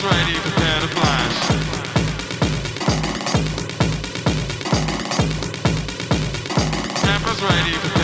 was ready, for to flash. Tampa's ready,